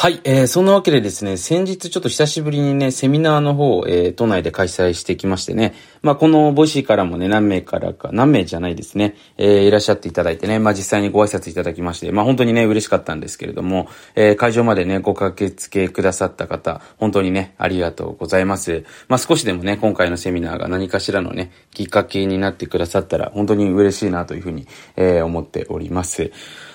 はい、えー、そんなわけでですね、先日ちょっと久しぶりにね、セミナーの方を、えー、都内で開催してきましてね、まあ、このボイシーからもね、何名からか、何名じゃないですね、えー、いらっしゃっていただいてね、まあ、実際にご挨拶いただきまして、まあ、本当にね、嬉しかったんですけれども、えー、会場までね、ご駆けつけくださった方、本当にね、ありがとうございます。まあ、少しでもね、今回のセミナーが何かしらのね、きっかけになってくださったら、本当に嬉しいなというふうに、えー、思っております。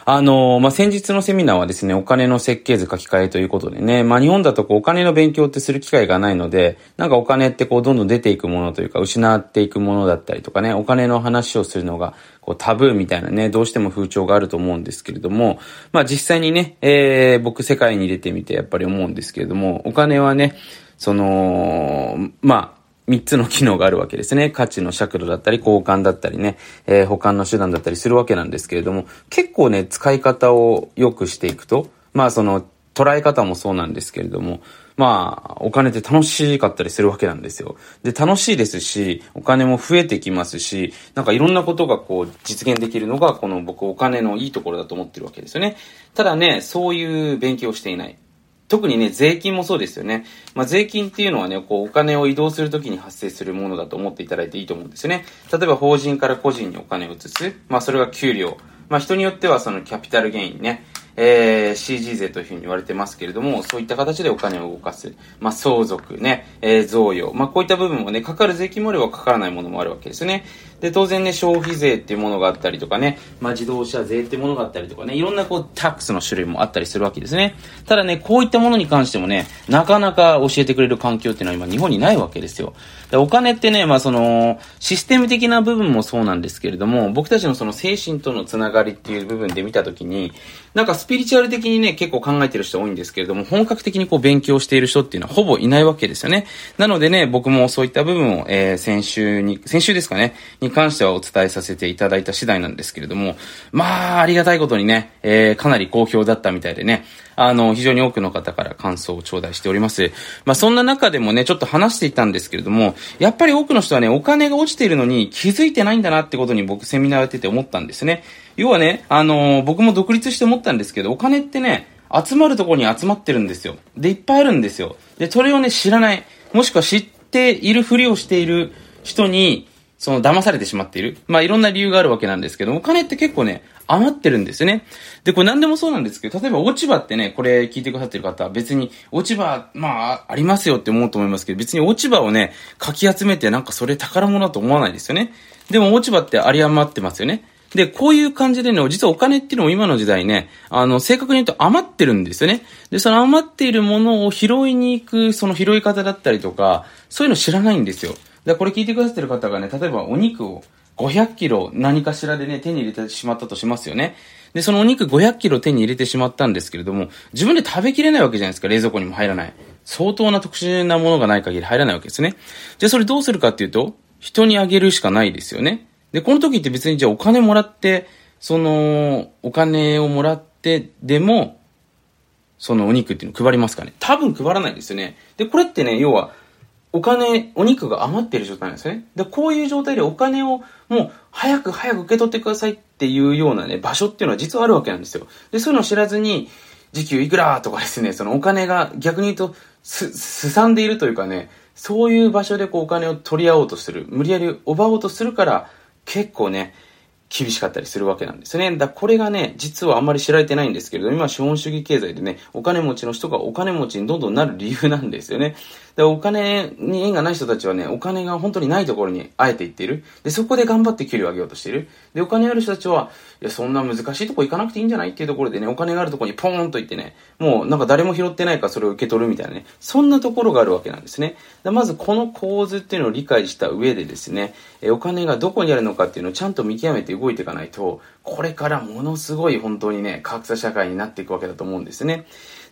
あの、まあ、先日のセミナーはですね、お金の設計図書き換えということでね、まあ、日本だとこうお金の勉強ってする機会がないので、なんかお金ってこうどんどん出ていくものというか、失っていくものだったりとかね、お金の話をするのが、こうタブーみたいなね、どうしても風潮があると思うんですけれども、まあ、実際にね、えー、僕世界に入れてみてやっぱり思うんですけれども、お金はね、その、まあ、三つの機能があるわけですね。価値の尺度だったり、交換だったりね、えー、保管の手段だったりするわけなんですけれども、結構ね、使い方を良くしていくと、まあその、捉え方もそうなんですけれども、まあ、お金って楽しかったりするわけなんですよ。で、楽しいですし、お金も増えてきますし、なんかいろんなことがこう、実現できるのが、この僕お金のいいところだと思ってるわけですよね。ただね、そういう勉強をしていない。特にね、税金もそうですよね。まあ、税金っていうのはね、こう、お金を移動するときに発生するものだと思っていただいていいと思うんですよね。例えば、法人から個人にお金を移す。まあ、それが給料。まあ、人によってはそのキャピタルゲインね。えー、CG 税というふうに言われてますけれども、そういった形でお金を動かす。まあ、相続ね、えー、贈与。まあ、こういった部分もね、かかる税金もあればかからないものもあるわけですね。で、当然ね、消費税っていうものがあったりとかね、まあ、自動車税っていうものがあったりとかね、いろんなこう、タックスの種類もあったりするわけですね。ただね、こういったものに関してもね、なかなか教えてくれる環境っていうのは今日本にないわけですよ。でお金ってね、まあ、その、システム的な部分もそうなんですけれども、僕たちのその精神とのつながりっていう部分で見たときに、なんかスピリチュアル的にね、結構考えてる人多いんですけれども、本格的にこう勉強している人っていうのはほぼいないわけですよね。なのでね、僕もそういった部分を、えー、先週に、先週ですかね、に関してはお伝えさせていただいた次第なんですけれども、まあ、ありがたいことにね、えー、かなり好評だったみたいでね、あの、非常に多くの方から感想を頂戴しております。まあ、そんな中でもね、ちょっと話していたんですけれども、やっぱり多くの人はね、お金が落ちているのに気づいてないんだなってことに僕セミナーやってて思ったんですね。要はね、あのー、僕も独立して思ったんですけど、お金ってね、集まるとこに集まってるんですよ。で、いっぱいあるんですよ。で、それをね、知らない。もしくは知っているふりをしている人に、その騙されてしまっている。まあいろんな理由があるわけなんですけど、お金って結構ね、余ってるんですよね。で、これ何でもそうなんですけど、例えば落ち葉ってね、これ聞いてくださってる方は別に落ち葉、まあ、ありますよって思うと思いますけど、別に落ち葉をね、かき集めてなんかそれ宝物だと思わないですよね。でも落ち葉って有り余ってますよね。で、こういう感じでね、実はお金っていうのも今の時代ね、あの、正確に言うと余ってるんですよね。で、その余っているものを拾いに行く、その拾い方だったりとか、そういうの知らないんですよ。で、これ聞いてくださってる方がね、例えばお肉を500キロ何かしらでね、手に入れてしまったとしますよね。で、そのお肉500キロ手に入れてしまったんですけれども、自分で食べきれないわけじゃないですか、冷蔵庫にも入らない。相当な特殊なものがない限り入らないわけですね。じゃあそれどうするかっていうと、人にあげるしかないですよね。で、この時って別にじゃあお金もらって、その、お金をもらってでも、そのお肉っていうの配りますかね？多分配らないですよね。で、これってね、要は、お金、お肉が余ってる状態なんですね。で、こういう状態でお金をもう早く早く受け取ってくださいっていうようなね、場所っていうのは実はあるわけなんですよ。で、そういうのを知らずに、時給いくらとかですね、そのお金が逆に言うと、す、すさんでいるというかね、そういう場所でこうお金を取り合おうとする、無理やり奪おうとするから、結構ね、厳しかったりするわけなんですね。だこれがね、実はあんまり知られてないんですけれど、今資本主義経済でね、お金持ちの人がお金持ちにどんどんなる理由なんですよね。で、お金に縁がない人たちはね、お金が本当にないところにあえて行っている。で、そこで頑張って給料を上げようとしている。で、お金ある人たちは、いや、そんな難しいとこ行かなくていいんじゃないっていうところでね、お金があるところにポーンと行ってね、もうなんか誰も拾ってないからそれを受け取るみたいなね、そんなところがあるわけなんですね。でまずこの構図っていうのを理解した上でですね、えお金がどこにあるのかっていうのをちゃんと見極めて動いていかないと、これからものすごい本当にね、格差社会になっていくわけだと思うんですね。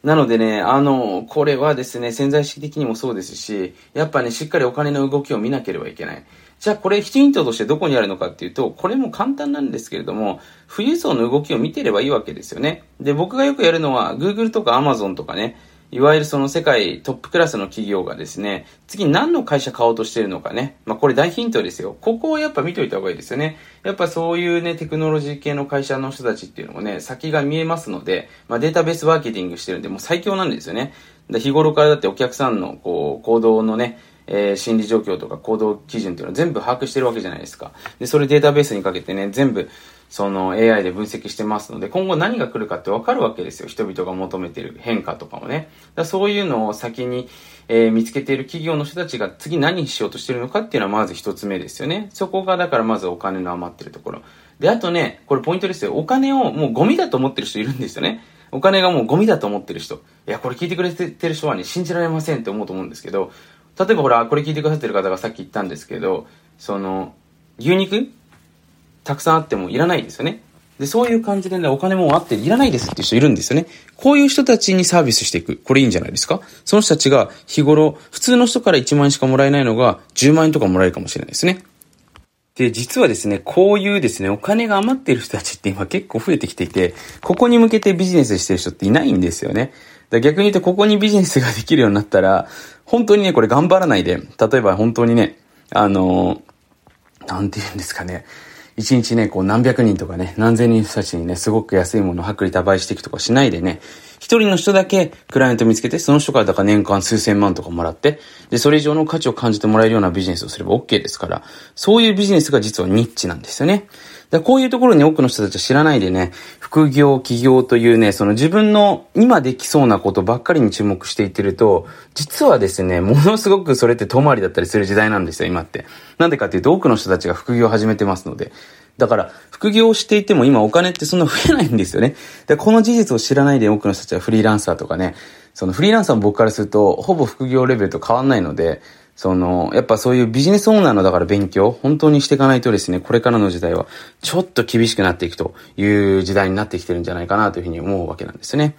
なのでね、あの、これはですね、潜在意識的にもそうですし、やっぱね、しっかりお金の動きを見なければいけない。じゃあこれヒントとしてどこにあるのかっていうと、これも簡単なんですけれども、富裕層の動きを見てればいいわけですよね。で、僕がよくやるのは、Google とか Amazon とかね、いわゆるその世界トップクラスの企業がですね、次何の会社買おうとしてるのかね。まあこれ大ヒントですよ。ここをやっぱ見といた方がいいですよね。やっぱそういうね、テクノロジー系の会社の人たちっていうのもね、先が見えますので、まあデータベースマーケティングしてるんで、もう最強なんですよね。日頃からだってお客さんのこう、行動のね、えー、心理状況とか行動基準っていうのを全部把握してるわけじゃないですか。で、それデータベースにかけてね、全部、その AI で分析してますので、今後何が来るかってわかるわけですよ。人々が求めている変化とかもね。だそういうのを先に、えー、見つけている企業の人たちが次何しようとしてるのかっていうのはまず一つ目ですよね。そこがだからまずお金の余ってるところ。で、あとね、これポイントですよ。お金をもうゴミだと思ってる人いるんですよね。お金がもうゴミだと思ってる人。いや、これ聞いてくれてる人はね、信じられませんって思うと思うんですけど、例えばほら、これ聞いてくださってる方がさっき言ったんですけど、その、牛肉？たくさんあってもいらないですよね。で、そういう感じでね、お金もあっていらないですっていう人いるんですよね。こういう人たちにサービスしていく。これいいんじゃないですか？その人たちが日頃、普通の人から1万円しかもらえないのが10万円とかもらえるかもしれないですね。で、実はですね、こういうですね、お金が余っている人たちって今結構増えてきていて、ここに向けてビジネスしてる人っていないんですよね。だ逆に言うと、ここにビジネスができるようになったら、本当にね、これ頑張らないで、例えば本当にね、あのー、なんて言うんですかね、一日ね、こう何百人とかね、何千人たちにね、すごく安いものを薄利多売していくとかしないでね、一人の人だけクライアント見つけて、その人からだから年間数千万とかもらって、で、それ以上の価値を感じてもらえるようなビジネスをすれば OK ですから、そういうビジネスが実はニッチなんですよね。だこういうところに多くの人たちは知らないでね、副業、起業というね、その自分の今できそうなことばっかりに注目していってると、実はですね、ものすごくそれって遠回りだったりする時代なんですよ、今って。なんでかっていうと多くの人たちが副業を始めてますので。だから、副業をしていても今お金ってそんな増えないんですよね。で、この事実を知らないで多くの人たちはフリーランサーとかね、そのフリーランサーも僕からすると、ほぼ副業レベルと変わんないので、その、やっぱそういうビジネスオーナーのだから勉強、本当にしていかないとですね、これからの時代は、ちょっと厳しくなっていくという時代になってきてるんじゃないかなというふうに思うわけなんですね。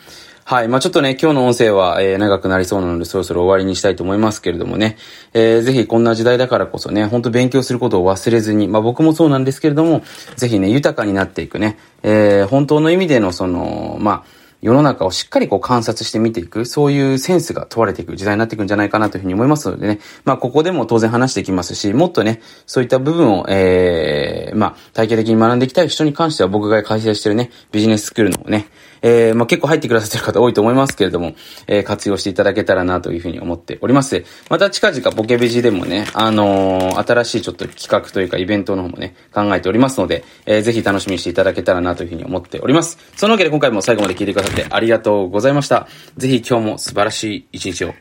はい。まあちょっとね、今日の音声は、えー、長くなりそうなので、そろそろ終わりにしたいと思いますけれどもね、えー、ぜひこんな時代だからこそね、本当勉強することを忘れずに、まあ僕もそうなんですけれども、ぜひね、豊かになっていくね、えー、本当の意味でのその、まあ、世の中をしっかりこう観察して見ていく、そういうセンスが問われていく時代になっていくんじゃないかなというふうに思いますのでね、まあここでも当然話していきますし、もっとね、そういった部分を、えー、まあ体系的に学んでいきたい人に関しては僕が開催してるね、ビジネススクールのね、えー、まあ結構入ってくださってる方多いと思いますけれども、えー、活用していただけたらなというふうに思っております。また近々ボケビジでもね、あのー、新しいちょっと企画というかイベントの方もね、考えておりますので、えー、ぜひ楽しみにしていただけたらなというふうに思っております。そのわけで今回も最後まで聞いてくださってありがとうございました。ぜひ今日も素晴らしい一日を。